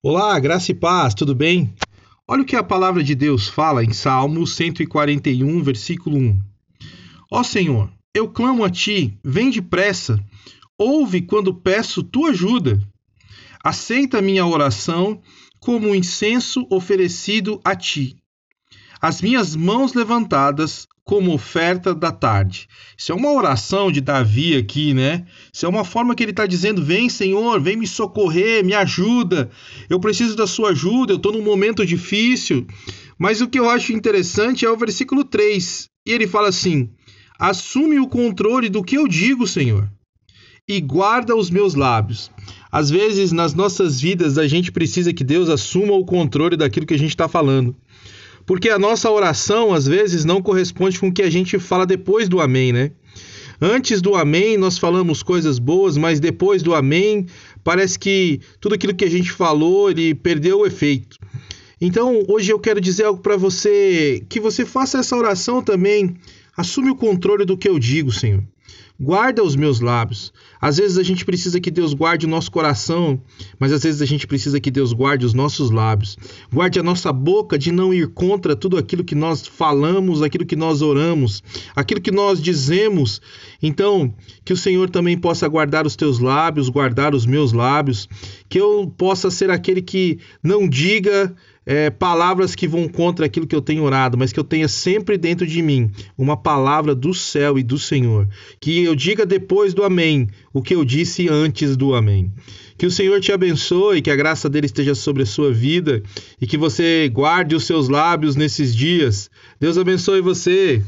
Olá, graça e paz, tudo bem? Olha o que a palavra de Deus fala em Salmo 141, versículo 1. Ó Senhor, eu clamo a ti, vem depressa, ouve quando peço tua ajuda. Aceita minha oração como um incenso oferecido a ti. As minhas mãos levantadas como oferta da tarde. Isso é uma oração de Davi aqui, né? Isso é uma forma que ele está dizendo: Vem, Senhor, vem me socorrer, me ajuda. Eu preciso da sua ajuda, eu estou num momento difícil. Mas o que eu acho interessante é o versículo 3. E ele fala assim: Assume o controle do que eu digo, Senhor, e guarda os meus lábios. Às vezes, nas nossas vidas, a gente precisa que Deus assuma o controle daquilo que a gente está falando. Porque a nossa oração, às vezes, não corresponde com o que a gente fala depois do amém, né? Antes do amém, nós falamos coisas boas, mas depois do amém, parece que tudo aquilo que a gente falou, ele perdeu o efeito. Então, hoje eu quero dizer algo para você, que você faça essa oração também. Assume o controle do que eu digo, Senhor. Guarda os meus lábios. Às vezes a gente precisa que Deus guarde o nosso coração, mas às vezes a gente precisa que Deus guarde os nossos lábios. Guarde a nossa boca de não ir contra tudo aquilo que nós falamos, aquilo que nós oramos, aquilo que nós dizemos. Então, que o Senhor também possa guardar os teus lábios, guardar os meus lábios, que eu possa ser aquele que não diga é, palavras que vão contra aquilo que eu tenho orado, mas que eu tenha sempre dentro de mim uma palavra do céu e do Senhor. Que eu diga depois do Amém o que eu disse antes do Amém. Que o Senhor te abençoe, que a graça dele esteja sobre a sua vida e que você guarde os seus lábios nesses dias. Deus abençoe você.